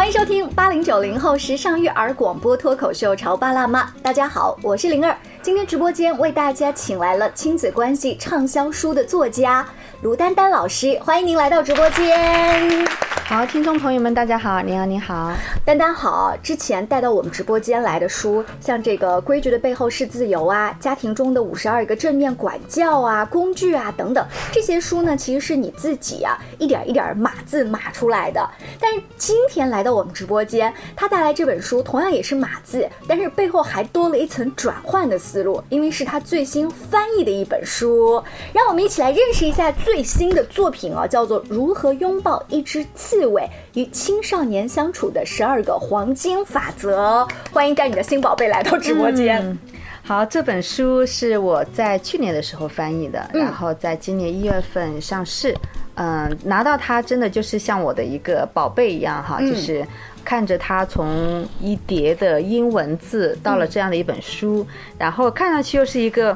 欢迎收听八零九零后时尚育儿广播脱口秀《潮爸辣妈》。大家好，我是灵儿。今天直播间为大家请来了亲子关系畅销书的作家卢丹丹老师，欢迎您来到直播间。好，听众朋友们，大家好，你好，你好，丹丹好。之前带到我们直播间来的书，像这个《规矩的背后是自由》啊，《家庭中的五十二个正面管教》啊，工具啊等等，这些书呢，其实是你自己啊一点一点码字码出来的。但是今天来到我们直播间，他带来这本书同样也是码字，但是背后还多了一层转换的思路，因为是他最新翻译的一本书。让我们一起来认识一下最新的作品啊，叫做《如何拥抱一只刺》。刺猬与青少年相处的十二个黄金法则，欢迎带你的新宝贝来到直播间。好，这本书是我在去年的时候翻译的，然后在今年一月份上市。嗯，拿到它真的就是像我的一个宝贝一样哈，就是看着它从一叠的英文字到了这样的一本书，然后看上去又是一个。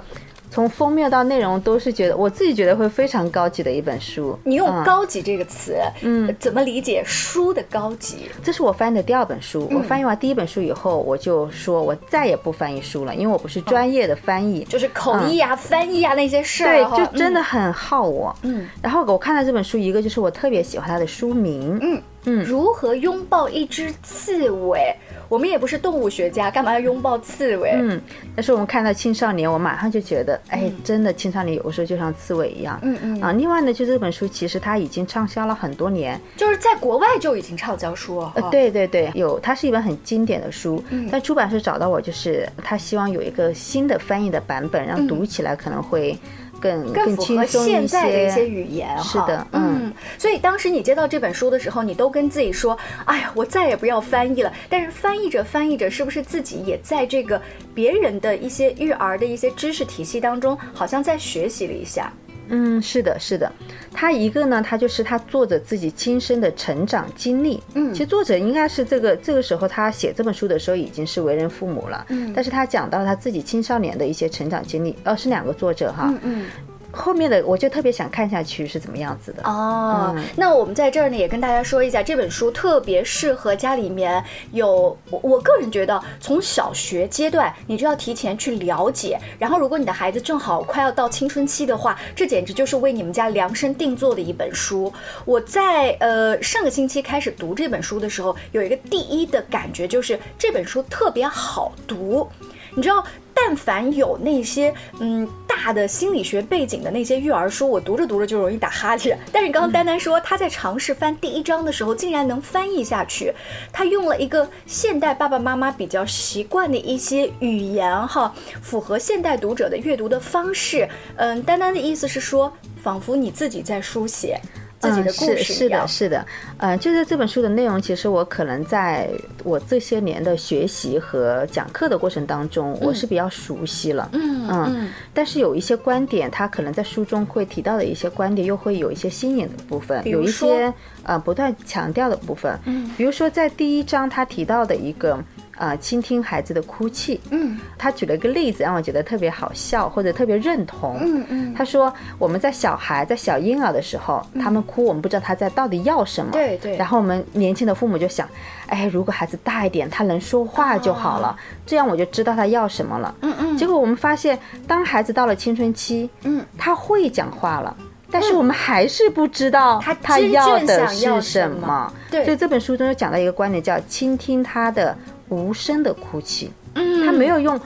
从封面到内容都是觉得，我自己觉得会非常高级的一本书。你用“高级”这个词，嗯，怎么理解书的高级？这是我翻译的第二本书。我翻译完第一本书以后，我就说我再也不翻译书了，因为我不是专业的翻译，就是口译啊、翻译啊那些事儿，对，就真的很耗我。嗯，然后我看到这本书，一个就是我特别喜欢它的书名，嗯嗯，如何拥抱一只刺猬。我们也不是动物学家，干嘛要拥抱刺猬？嗯，但是我们看到青少年，我马上就觉得，哎，真的青少年有的时候就像刺猬一样。嗯嗯啊，另外呢，就这本书其实它已经畅销了很多年，就是在国外就已经畅销书了。呃，对对对，有，它是一本很经典的书。嗯，但出版社找到我，就是他希望有一个新的翻译的版本，让读起来可能会。更更符合现在的一些语言，是的，嗯，所以当时你接到这本书的时候，你都跟自己说：“哎呀，我再也不要翻译了。”但是翻译着翻译着，是不是自己也在这个别人的一些育儿的一些知识体系当中，好像在学习了一下？嗯，是的，是的，他一个呢，他就是他作者自己亲身的成长经历。嗯，其实作者应该是这个这个时候他写这本书的时候已经是为人父母了。嗯，但是他讲到了他自己青少年的一些成长经历。哦，是两个作者哈。嗯嗯。后面的我就特别想看下去是怎么样子的哦。那我们在这儿呢也跟大家说一下，这本书特别适合家里面有我我个人觉得从小学阶段你就要提前去了解，然后如果你的孩子正好快要到青春期的话，这简直就是为你们家量身定做的一本书。我在呃上个星期开始读这本书的时候，有一个第一的感觉就是这本书特别好读，你知道。但凡有那些嗯大的心理学背景的那些育儿书，我读着读着就容易打哈欠。但是刚刚丹丹说，她在尝试翻第一章的时候，竟然能翻译下去。她用了一个现代爸爸妈妈比较习惯的一些语言，哈，符合现代读者的阅读的方式。嗯，丹丹的意思是说，仿佛你自己在书写。嗯，是是的，是的，呃，就是这本书的内容，其实我可能在我这些年的学习和讲课的过程当中，我是比较熟悉了，嗯嗯，但是有一些观点，他可能在书中会提到的一些观点，又会有一些新颖的部分，有一些呃不断强调的部分，嗯，比如说在第一章他提到的一个。啊，倾听孩子的哭泣。嗯，他举了一个例子，让我觉得特别好笑，或者特别认同。嗯嗯，他说我们在小孩在小婴儿的时候，他们哭，我们不知道他在到底要什么。对对。然后我们年轻的父母就想，哎，如果孩子大一点，他能说话就好了，这样我就知道他要什么了。嗯嗯。结果我们发现，当孩子到了青春期，嗯，他会讲话了，但是我们还是不知道他他要的是什么。对。所以这本书中就讲到一个观点，叫倾听他的。无声的哭泣，嗯，他没有用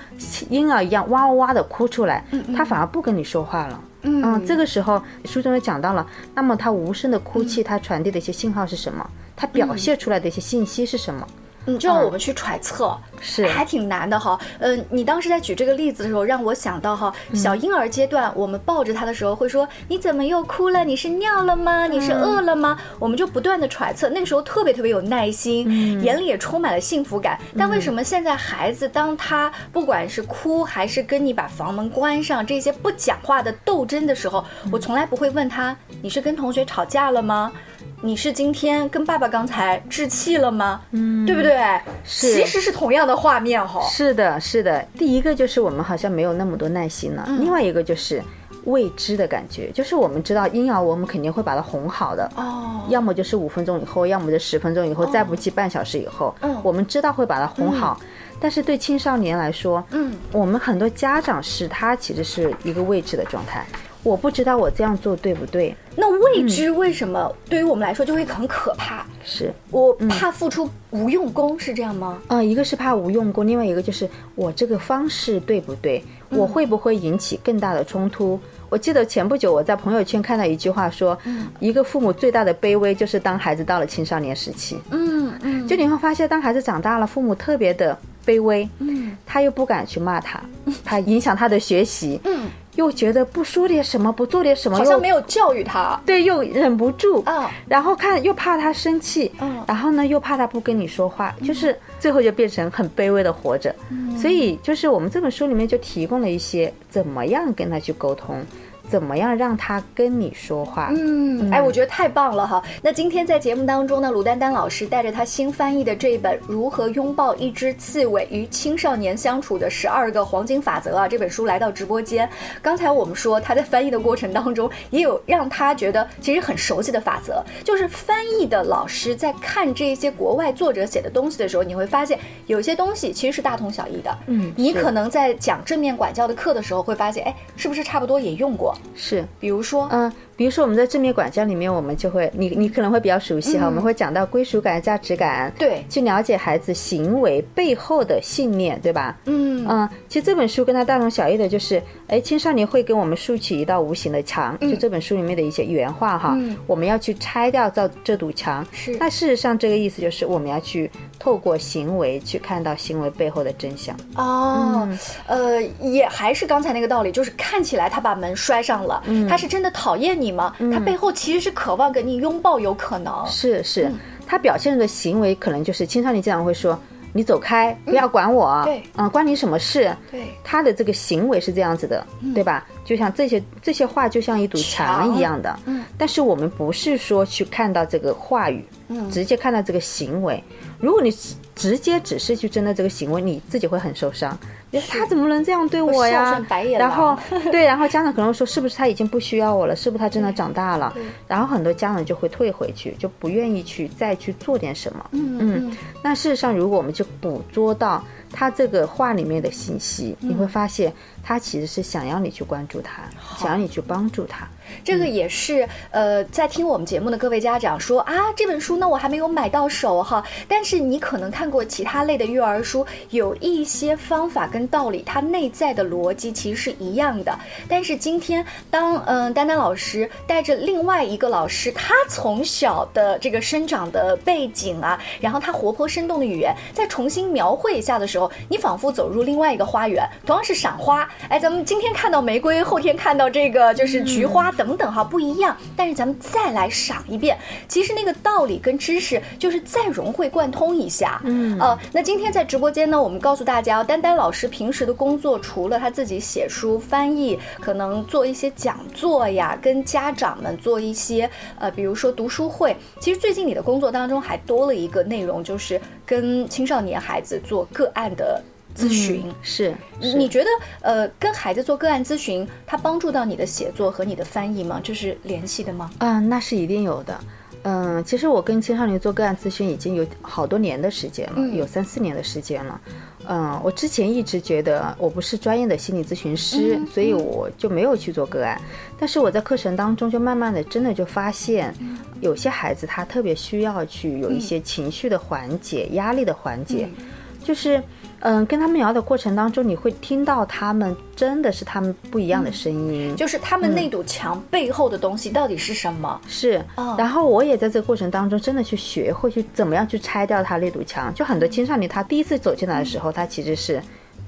婴儿一样哇哇哇的哭出来，嗯，他反而不跟你说话了，嗯，这个时候书中也讲到了，那么他无声的哭泣，他传递的一些信号是什么？他表现出来的一些信息是什么？你就让我们去揣测，是还挺难的哈。嗯，你当时在举这个例子的时候，让我想到哈，小婴儿阶段，我们抱着他的时候会说：“你怎么又哭了？你是尿了吗？你是饿了吗？”我们就不断的揣测，那个时候特别特别有耐心，眼里也充满了幸福感。但为什么现在孩子，当他不管是哭还是跟你把房门关上，这些不讲话的斗争的时候，我从来不会问他：“你是跟同学吵架了吗？”你是今天跟爸爸刚才置气了吗？嗯，对不对？是，其实是同样的画面哈。是的，是的。第一个就是我们好像没有那么多耐心了。另外一个就是。未知的感觉，就是我们知道婴儿我们肯定会把它哄好的，哦，要么就是五分钟以后，要么就十分钟以后，再不济半小时以后，嗯我们知道会把它哄好。但是对青少年来说，嗯，我们很多家长是他其实是一个未知的状态，我不知道我这样做对不对，那未知为什么对于我们来说就会很可怕？是。我怕付出无用功，是这样吗？嗯，一个是怕无用功，另外一个就是我这个方式对不对？我会不会引起更大的冲突？我记得前不久我在朋友圈看到一句话说，一个父母最大的卑微就是当孩子到了青少年时期。嗯嗯，就你会发现，当孩子长大了，父母特别的卑微，嗯，他又不敢去骂他，他影响他的学习，嗯，又觉得不说点什么，不做点什么，好像没有教育他。对，又忍不住啊然后看又怕他生气，嗯然后呢又怕他不跟你说话，就是最后就变成很卑微的活着。所以就是我们这本书里面就提供了一些怎么样跟他去沟通，怎么样让他跟你说话。嗯，哎，我觉得太棒了哈。那今天在节目当中呢，鲁丹丹老师带着他新翻译的这一本《如何拥抱一只刺猬与青少年相处的十二个黄金法则》啊，这本书来到直播间。刚才我们说他在翻译的过程当中，也有让他觉得其实很熟悉的法则，就是翻译的老师在看这些国外作者写的东西的时候，你会发现有些东西其实是大同小异的。嗯你可能在讲正面管教的课的时候会发现，哎，是不是差不多也用过？是，比如说，嗯，比如说我们在正面管教里面，我们就会，你你可能会比较熟悉哈，我们会讲到归属感、价值感，对。去了解孩子行为背后的信念，对吧？嗯。嗯，其实这本书跟它大同小异的就是，哎，青少年会跟我们竖起一道无形的墙，就这本书里面的一些原话哈，嗯。我们要去拆掉这这堵墙。是。那事实上这个意思就是我们要去透过行为去看到行为背后的真相。哦，呃，也还是刚才那个道理，就是看起来他把门摔上了，他是真的讨厌你吗？他背后其实是渴望跟你拥抱，有可能。是是，他表现的行为可能就是青少年经常会说。你走开，不要管我。对嗯，关你什么事？对他的这个行为是这样子的，对吧？就像这些这些话，就像一堵墙墙一样的。嗯，但是我们不是说去看到这个话语，嗯直接看到这个行为。如果你直直接只是去针对这个行为，你自己会很受伤。你说他怎么能这样对我呀白眼？然后 对，然后家长可能说，是不是他已经不需要我了？是不是他真的长大了？然后很多家长就会退回去，就不愿意去再去做点什么。嗯嗯，那事实上，如果我们去捕捉到他这个话里面的信息，你会发现他其实是想要你去关注他，想要你去帮助他。这个也是呃，在听我们节目的各位家长说啊，这本书呢我还没有买到手哈，但是你可能看过其他类的育儿书，有一些方法跟道理，它内在的逻辑其实是一样的。但是今天当嗯、呃丹丹老师带着另外一个老师，他从小的这个生长的背景啊，然后他活泼生动的语言，再重新描绘一下的时候，你仿佛走入另外一个花园，同样是赏花，哎，咱们今天看到玫瑰，后天看到这个就是菊花等等哈，不一样。但是咱们再来赏一遍，其实那个道理跟知识就是再融会贯通一下。嗯，呃，那今天在直播间呢，我们告诉大家，丹丹老师平时的工作除了他自己写书、翻译，可能做一些讲座呀，跟家长们做一些呃，比如说读书会。其实最近你的工作当中还多了一个内容，就是跟青少年孩子做个案的咨询。是，是你觉得呃，跟孩子做个案咨询，它帮助到你的写作和你的翻译吗？这是联系的吗？嗯，那是一定有的。嗯，其实我跟青少年做个案咨询已经有好多年的时间了，嗯有三四年的时间了。嗯，我之前一直觉得我不是专业的心理咨询师，嗯所以我就没有去做个案。但是我在课程当中就慢慢的真的就发现，嗯有些孩子他特别需要去有一些情绪的缓解、压力的缓解，嗯就是。嗯，跟他们聊的过程当中，你会听到他们真的是他们不一样的声音，就是他们那堵墙背后的东西到底是什么？是哦，然后我也在这个过程当中真的去学会去怎么样去拆掉他那堵墙。就很多青少年他第一次走进来的时候，他其实是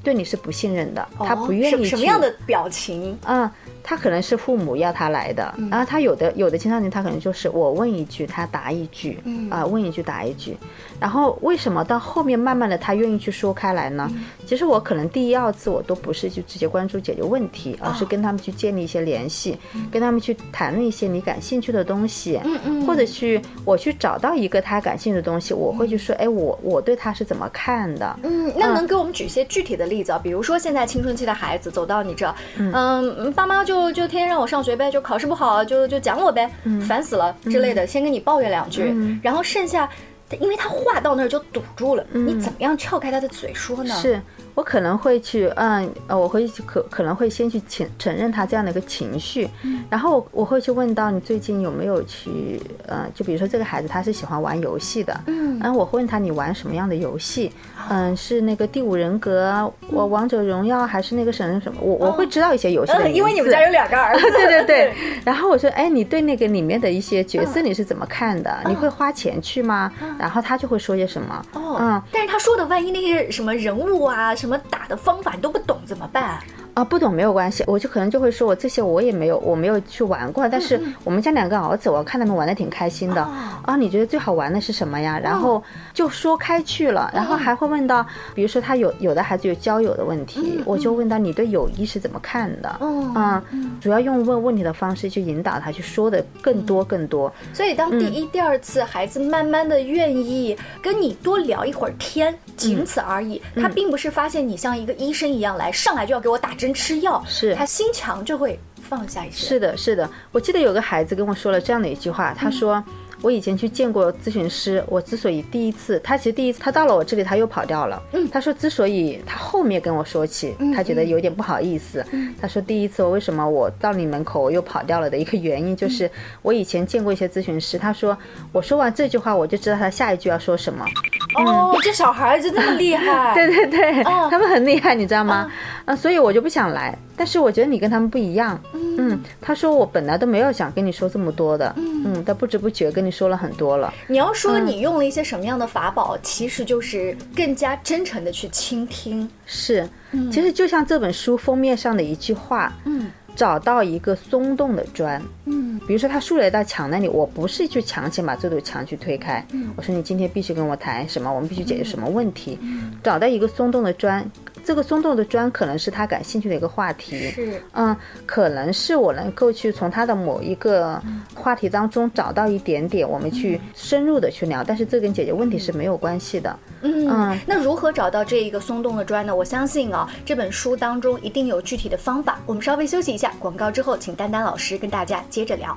对你是不信任的，他不愿意去哦什什么样的表情？嗯，他可能是父母要他来的，嗯。然后他有的有的青少年他可能就是我问一句他答一句，嗯。啊、问一句答一句，然后为什么到后面慢慢的他愿意去说开来呢？嗯。其实我可能第一二次我都不是就直接关注解决问题，而哦是跟他们去建立一些联系，跟他们去谈论一些你感兴趣的东西，嗯嗯。或者去我去找到一个他感兴趣的东西，我会去说，哎，我我对他是怎么看的？嗯，那能给我们举一些具体的例子啊？比如说现在青春期的孩子走到你这，嗯，爸妈就就就天天让我上学呗，就考试不好就就讲我呗，烦死了之类的，先跟你抱怨两句，然后剩下，因为他话到那儿就堵住了，你怎么样撬开他的嘴说呢？是。我可能会去，嗯，呃，我会可可能会先去承承认他这样的一个情绪，然后我会去问到你最近有没有去，呃，就比如说这个孩子他是喜欢玩游戏的，嗯，然后我会问他你玩什么样的游戏，嗯，是那个第五人格，我王者荣耀还是那个什么什么，我我会知道一些游戏的因为你们家有两个儿子，对对 对，然后我说，哎，你对那个里面的一些角色你是怎么看的？你会花钱去吗？然后他就会说些什么，哦，嗯，但是他说的万一那些什么人物啊什么。打的方法你都不懂怎么办？啊，不懂没有关系，我就可能就会说，我这些我也没有，我没有去玩过。但是我们家两个儿子，我看他们玩的挺开心的。啊，你觉得最好玩的是什么呀？然后就说开去了，然后还会问到，比如说他有有的孩子有交友的问题，我就问到你对友谊是怎么看的？嗯，主要用问问题的方式去引导他去说的更多更多。所以当第一、第二次孩子慢慢的愿意跟你多聊一会儿天，仅此而已。他并不是发现你像一个医生一样来，上来就要给我打。针吃药，是他心强就会放下一些。是的，是的。我记得有个孩子跟我说了这样的一句话，他说。我以前去见过咨询师，我之所以第一次，他其实第一次他到了我这里，他又跑掉了。嗯，他说之所以他后面跟我说起，他觉得有点不好意思。嗯，他说第一次我为什么我到你门口我又跑掉了的一个原因，就是我以前见过一些咨询师，他说我说完这句话，我就知道他下一句要说什么。哦，这小孩子这么厉害。对对对，他们很厉害，你知道吗？啊，所以我就不想来。但是我觉得你跟他们不一样。嗯，他说我本来都没有想跟你说这么多的。嗯，但不知不觉跟你。说了很多了。你要说你用了一些什么样的法宝，其实就是更加真诚的去倾听。是，其实就像这本书封面上的一句话，嗯，找到一个松动的砖，嗯，比如说他竖了一道墙那里，我不是去强行把这堵墙去推开，嗯，我说你今天必须跟我谈什么，我们必须解决什么问题，找到一个松动的砖。这个松动的砖可能是他感兴趣的一个话题，是，嗯，可能是我能够去从他的某一个话题当中找到一点点，我们去深入的去聊，但是这跟解决问题是没有关系的。嗯，那如何找到这一个松动的砖呢？我相信啊，这本书当中一定有具体的方法。我们稍微休息一下，广告之后，请丹丹老师跟大家接着聊。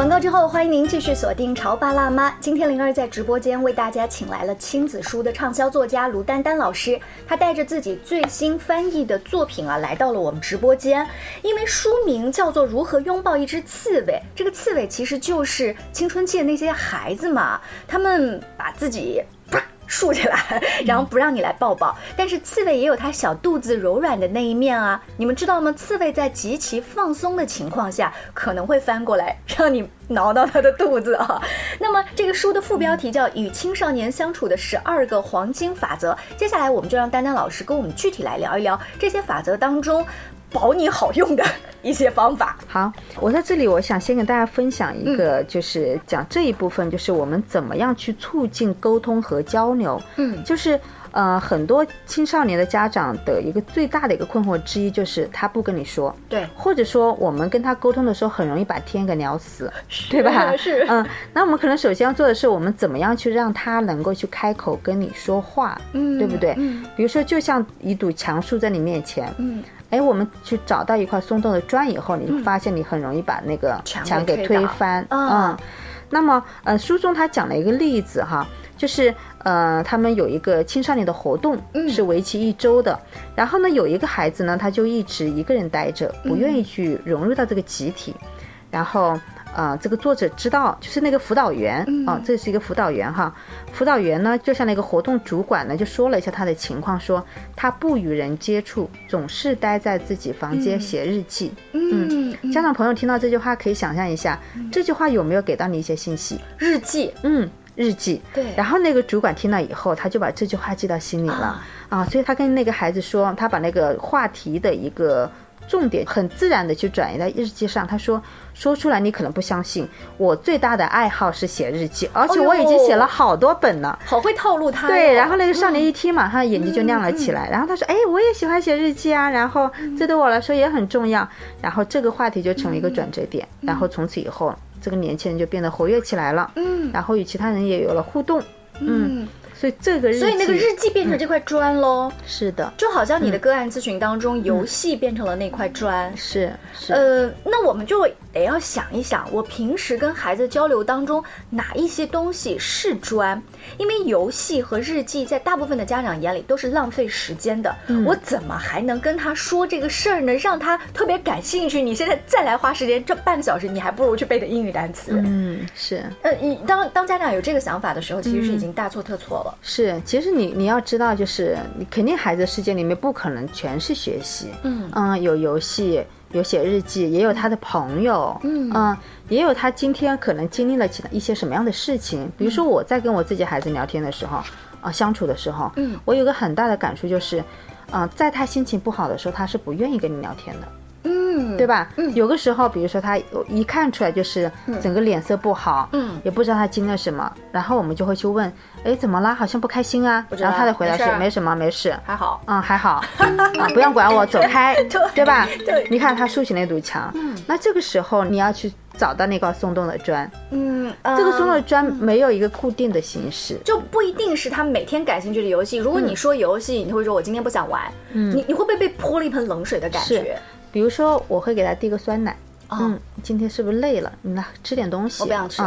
广告之后，欢迎您继续锁定《潮爸辣妈》。今天灵儿在直播间为大家请来了亲子书的畅销作家卢丹丹老师，她带着自己最新翻译的作品啊，来到了我们直播间。因为书名叫做《如何拥抱一只刺猬》，这个刺猬其实就是青春期的那些孩子嘛，他们把自己。竖起来，然后不让你来抱抱。但是刺猬也有它小肚子柔软的那一面啊，你们知道吗？刺猬在极其放松的情况下，可能会翻过来让你挠到它的肚子啊。那么这个书的副标题叫《与青少年相处的十二个黄金法则》。接下来我们就让丹丹老师跟我们具体来聊一聊这些法则当中。保你好用的一些方法。好，我在这里，我想先跟大家分享一个，就是讲这一部分，就是我们怎么样去促进沟通和交流。嗯，就是呃，很多青少年的家长的一个最大的一个困惑之一，就是他不跟你说，对，或者说我们跟他沟通的时候，很容易把天给聊死，对吧？是，嗯，那我们可能首先要做的是，我们怎么样去让他能够去开口跟你说话，嗯，对不对？嗯，比如说，就像一堵墙竖在你面前，嗯。哎，我们去找到一块松动的砖以后，你就发现你很容易把那个墙给推翻。嗯，那么呃，书中他讲了一个例子哈，就是呃，他们有一个青少年的活动，是为期一周的。然后呢，有一个孩子呢，他就一直一个人待着，不愿意去融入到这个集体，然后。啊，这个作者知道，就是那个辅导员啊，这是一个辅导员哈。辅导员呢，就像那个活动主管呢，就说了一下他的情况，说他不与人接触，总是待在自己房间写日记。嗯，家长朋友听到这句话，可以想象一下，这句话有没有给到你一些信息？日记，嗯，日记。对。然后那个主管听了以后，他就把这句话记到心里了啊，所以他跟那个孩子说，他把那个话题的一个。重点很自然的去转移到日记上。他说说出来你可能不相信，我最大的爱好是写日记，而且我已经写了好多本了。好会套路他。对，然后那个少年一听嘛，他的眼睛就亮了起来。然后他说：“哎，我也喜欢写日记啊，然后这对我来说也很重要。”然后这个话题就成为一个转折点。然后从此以后，这个年轻人就变得活跃起来了。嗯，然后与其他人也有了互动。嗯。所以这个日，所以那个日记变成这块砖喽。是的，就好像你的个案咨询当中，游戏变成了那块砖。是是。呃，那我们就得要想一想，我平时跟孩子交流当中，哪一些东西是砖？因为游戏和日记在大部分的家长眼里都是浪费时间的。我怎么还能跟他说这个事儿呢？让他特别感兴趣？你现在再来花时间这半个小时，你还不如去背的英语单词。嗯，是。呃，你当当家长有这个想法的时候，其实是已经大错特错了。是，其实你你要知道，就是你肯定孩子世界里面不可能全是学习，嗯嗯，有游戏，有写日记，也有他的朋友，嗯嗯，也有他今天可能经历了其他一些什么样的事情。比如说我在跟我自己孩子聊天的时候，啊，相处的时候，嗯，我有个很大的感触就是，嗯，在他心情不好的时候，他是不愿意跟你聊天的。嗯，对吧？嗯，有个时候，比如说他一看出来就是整个脸色不好，嗯，也不知道他经历了什么，然后我们就会去问，哎，怎么啦？好像不开心啊？然后他的回答是没什么，没事，还好，嗯，还好，啊，不用管我，走开，对吧？对，你看他竖起那堵墙，嗯，那这个时候你要去找到那块松动的砖，嗯，这个松动的砖没有一个固定的形式，就不一定是他每天感兴趣的游戏。如果你说游戏，你会说我今天不想玩，嗯，你你会不会被泼了一盆冷水的感觉？比如说，我会给他递个酸奶。嗯，今天是不是累了？你来吃点东西。我不想吃。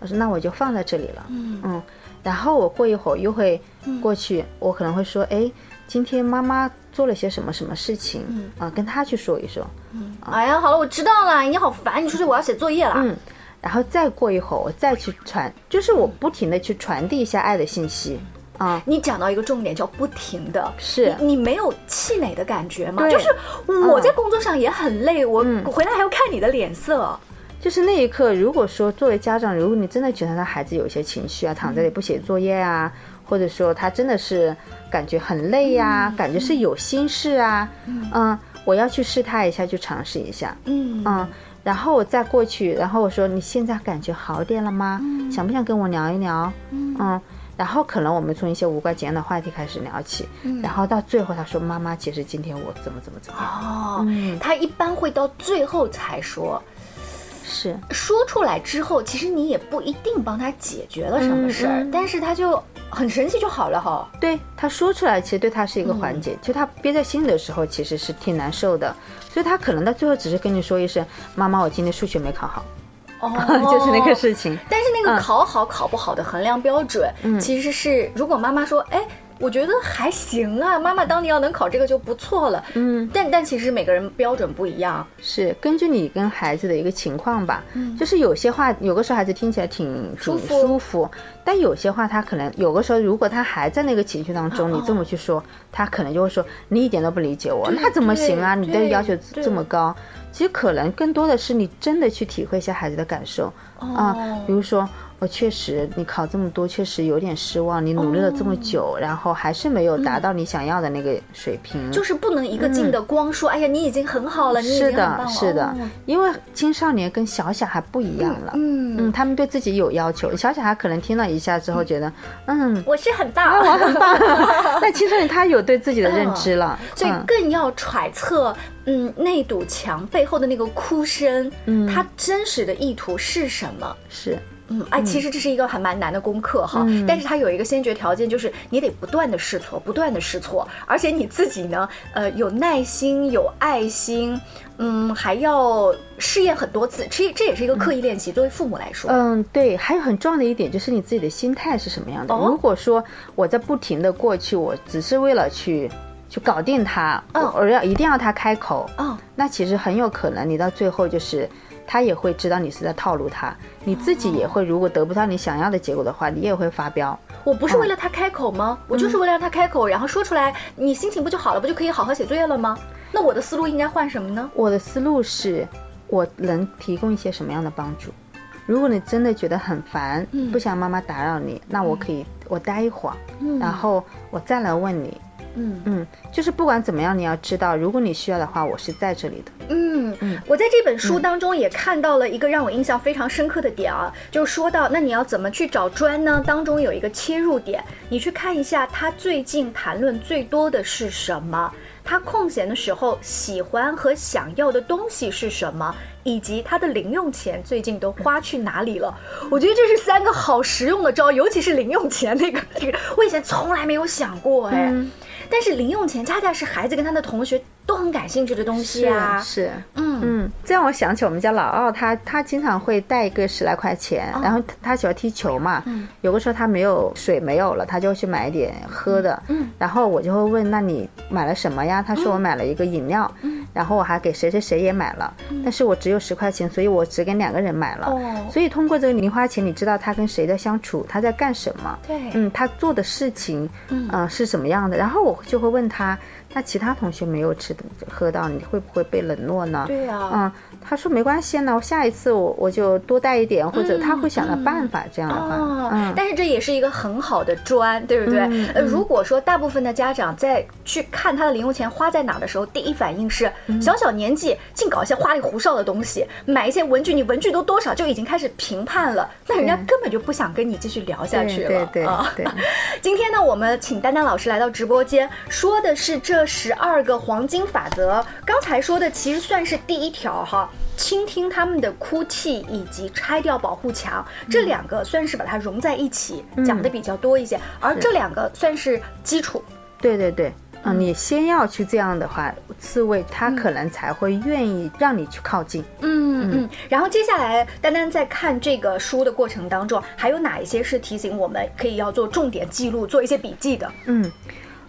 我说那我就放在这里了。嗯嗯。然后我过一会儿又会过去，我可能会说，哎，今天妈妈做了些什么什么事情？嗯啊，跟他去说一说。嗯。哎呀，好了，我知道了。你好烦，你出去，我要写作业了。嗯。然后再过一会儿，我再去传，就是我不停的去传递一下爱的信息。啊，你讲到一个重点，叫不停的，是。你没有气馁的感觉吗？就是我在工作上也很累，我回来还要看你的脸色。就是那一刻，如果说作为家长，如果你真的觉得他孩子有一些情绪啊，躺在这里不写作业啊，或者说他真的是感觉很累呀，感觉是有心事啊，嗯，我要去试探一下，去尝试一下，嗯。嗯，然后我再过去，然后我说你现在感觉好点了吗？想不想跟我聊一聊？嗯。然后可能我们从一些无关紧要的话题开始聊起，然后到最后他说：“妈妈，其实今天我怎么怎么怎么样。”哦，他一般会到最后才说，是说出来之后，其实你也不一定帮他解决了什么事儿，但是他就很神奇就好了哈。对，他说出来其实对他是一个缓解，就他憋在心里的时候其实是挺难受的，所以他可能到最后只是跟你说一声：“妈妈，我今天数学没考好。”哦，就是那个事情。但是那个考好考不好的衡量标准，其实是如果妈妈说，哎，我觉得还行啊，妈妈当年要能考这个就不错了。嗯，但但其实每个人标准不一样，是根据你跟孩子的一个情况吧。嗯，就是有些话，有的时候孩子听起来挺舒服，舒服，但有些话他可能有的时候，如果他还在那个情绪当中，你这么去说，他可能就会说你一点都不理解我，那怎么行啊？你的要求这么高。其实可能更多的是你真的去体会一下孩子的感受啊，比如说。我确实，你考这么多，确实有点失望。你努力了这么久，然后还是没有达到你想要的那个水平。就是不能一个劲的光说，哎呀，你已经很好了，你已经很棒了。是的，是的，因为青少年跟小小孩不一样了。嗯嗯，他们对自己有要求。小小孩可能听了一下之后觉得，嗯，我是很棒，我很棒。那青少年他有对自己的认知了，所以更要揣测，嗯，那堵墙背后的那个哭声，嗯，他真实的意图是什么？是。嗯，哎，其实这是一个还蛮难的功课哈，但是它有一个先决条件，就是你得不断的试错，不断的试错，而且你自己呢，呃，有耐心，有爱心，嗯，还要试验很多次，其实这也是一个刻意练习。作为父母来说，嗯，对，还有很重要的一点就是你自己的心态是什么样的。如果说我在不停的过去，我只是为了去去搞定他，嗯。而要一定要他开口，嗯，那其实很有可能你到最后就是。他也会知道你是在套路他，你自己也会，如果得不到你想要的结果的话，你也会发飙。我不是为了他开口吗？我就是为了让他开口，然后说出来，你心情不就好了，不就可以好好写作业了吗？那我的思路应该换什么呢？我的思路是，我能提供一些什么样的帮助？如果你真的觉得很烦，不想妈妈打扰你，那我可以我待一会儿，然后我再来问你。嗯嗯，就是不管怎么样，你要知道，如果你需要的话，我是在这里的。嗯嗯，我在这本书当中也看到了一个让我印象非常深刻的点啊，就是说到那你要怎么去找砖呢？当中有一个切入点，你去看一下他最近谈论最多的是什么，他空闲的时候喜欢和想要的东西是什么，以及他的零用钱最近都花去哪里了。我觉得这是三个好实用的招，尤其是零用钱那个，这个我以前从来没有想过哎。但是零用钱恰恰是孩子跟他的同学都很感兴趣的东西啊。是，嗯。嗯，这让我想起我们家老二，他他经常会带一个十来块钱，然后他他喜欢踢球嘛，嗯。有个时候他没有水没有了，他就去买一点喝的，嗯然后我就会问，那你买了什么呀？他说我买了一个饮料，然后我还给谁谁谁也买了，但是我只有十块钱，所以我只给两个人买了，哦。所以通过这个零花钱，你知道他跟谁的相处，他在干什么，对。嗯，他做的事情，嗯、是什么样的，然后我就会问他，那其他同学没有吃的喝到，你会不会被冷落呢？对呀嗯，他说没关系呢，我下一次我我就多带一点，或者他会想到办法，这样的话，哦，嗯，但是这也是一个很好的砖，对不对？嗯呃，如果说大部分的家长在去看他的零用钱花在哪的时候，第一反应是嗯小小年纪净搞一些花里胡哨的东西，买一些文具，你文具都多少就已经开始评判了，那人家根本就不想跟你继续聊下去了。对对啊对 今天呢，我们请丹丹老师来到直播间，说的是这十二个黄金法则。刚才说的其实算是第一条哈，倾听他们的哭泣以及拆掉保护墙，这两个算是把它融在一起讲的比较多一些，而这两个算是基础。对对对。嗯，你先要去这样的话，刺猬它可能才会愿意让你去靠近。嗯嗯，然后接下来，丹丹在看这个书的过程当中，还有哪一些是提醒我们可以要做重点记录、做一些笔记的？嗯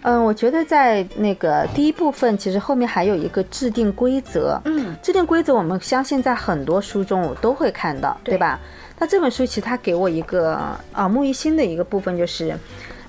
嗯，我觉得在那个第一部分，其实后面还有一个制定规则。嗯，制定规则，我们相信在很多书中我都会看到，对吧？那这本书其实它给我一个耳目一新的一个部分，就是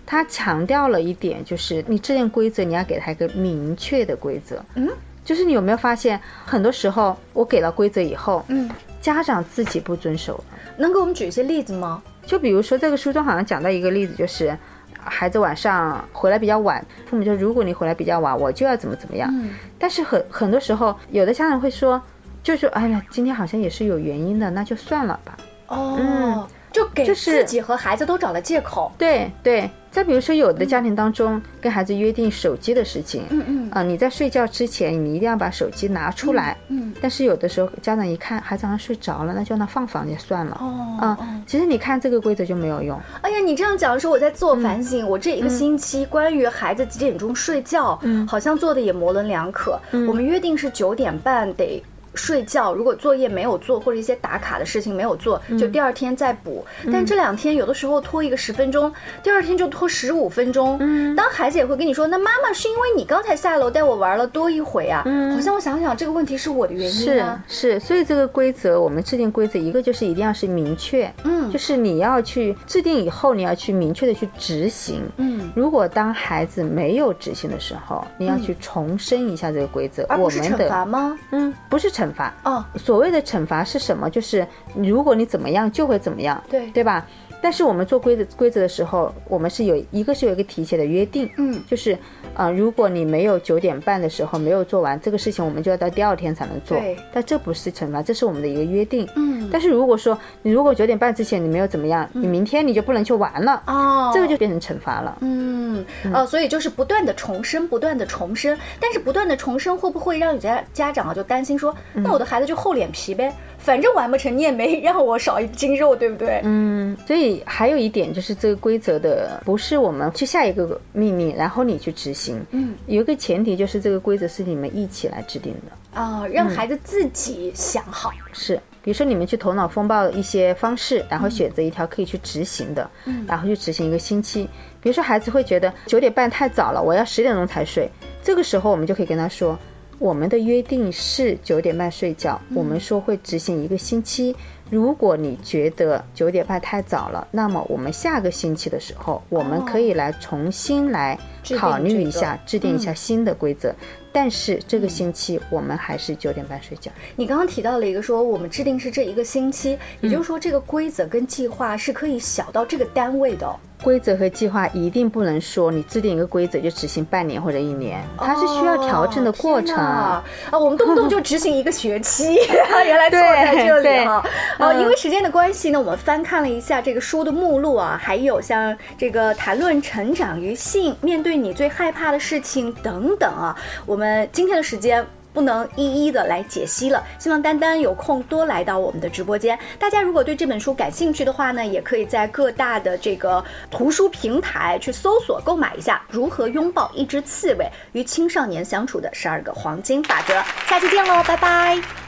它强调了一点，就是你制定规则，你要给它一个明确的规则。嗯，就是你有没有发现，很多时候我给了规则以后，嗯，家长自己不遵守。能给我们举一些例子吗？就比如说这个书中好像讲到一个例子，就是孩子晚上回来比较晚，父母就如果你回来比较晚，我就要怎么怎么样。嗯但是很很多时候，有的家长会说，就说哎呀，今天好像也是有原因的，那就算了吧。哦，就给就是自己和孩子都找了借口。对对。再比如说，有的家庭当中跟孩子约定手机的事情，嗯嗯啊、你在睡觉之前，你一定要把手机拿出来。嗯，但是有的时候家长一看孩子好像睡着了，那就让他放房间算了。哦啊、其实你看这个规则就没有用。哎呀，你这样讲的时候，我在自我反省。我这一个星期关于孩子几点钟睡觉，好像做的也模棱两可。我们约定是九点半得。睡觉，如果作业没有做或者一些打卡的事情没有做，就第二天再补。但这两天有的时候拖一个十分钟，第二天就拖十五分钟。当孩子也会跟你说：“那妈妈是因为你刚才下楼带我玩了多一回啊。”好像我想想，这个问题是我的原因是啊。是，所以这个规则，我们制定规则，一个就是一定要是明确，嗯就是你要去制定以后，你要去明确的去执行。嗯，如果当孩子没有执行的时候，你要去重申一下这个规则。我们的罚吗？嗯，不是惩罚。哦，所谓的惩罚是什么？就是如果你怎么样，就会怎么样，对对吧？但是我们做规则规则的时候，我们是有一个是有一个提前的约定，嗯就是啊、呃如果你没有九点半的时候没有做完这个事情，我们就要到第二天才能做对。但这不是惩罚，这是我们的一个约定。嗯但是如果说你如果九点半之前你没有怎么样，你明天你就不能去玩了，哦，这个就变成惩罚了。嗯，呃，所以就是不断的重申，不断的重申，但是不断的重申会不会让有家家长啊就担心说，那我的孩子就厚脸皮呗，反正完不成你也没 让我少一斤肉，对不对？嗯，所以还有一点就是这个规则的不是我们去下一个命令，然后你去执行。嗯，有一个前提就是这个规则是你们一起来制定的。啊、让孩子自己想好。是，比如说你们去头脑风暴一些方式，然后选择一条可以去执行的，嗯然后去执行一个星期。比如说孩子会觉得九点半太早了，我要十点钟才睡，这个时候我们就可以跟他说，我们的约定是九点半睡觉，嗯我们说会执行一个星期。如果你觉得九点半太早了，那么我们下个星期的时候，我们可以来重新来考虑一这个下，制定一下新的规则。但是这个星期我们还是九点半睡觉。你刚刚提到了一个说，我们制定是这一个星期，也就是说这个规则跟计划是可以小到这个单位的哦，规则和计划一定不能说你制定一个规则就执行半年或者一年，它是需要调整的过程。啊，我们动不动就执行一个学期，原来错在这里哈。哦，因为时间的关系呢，我们翻看了一下这个书的目录啊，还有像这个谈论成长与性，面对你最害怕的事情等等啊，我们今天的时间。不能一一的来解析了，希望丹丹有空多来到我们的直播间。大家如果对这本书感兴趣的话呢，也可以在各大的这个图书平台去搜索购买一下《如何拥抱一只刺猬与青少年相处的十二个黄金法则》。下期见喽，拜拜。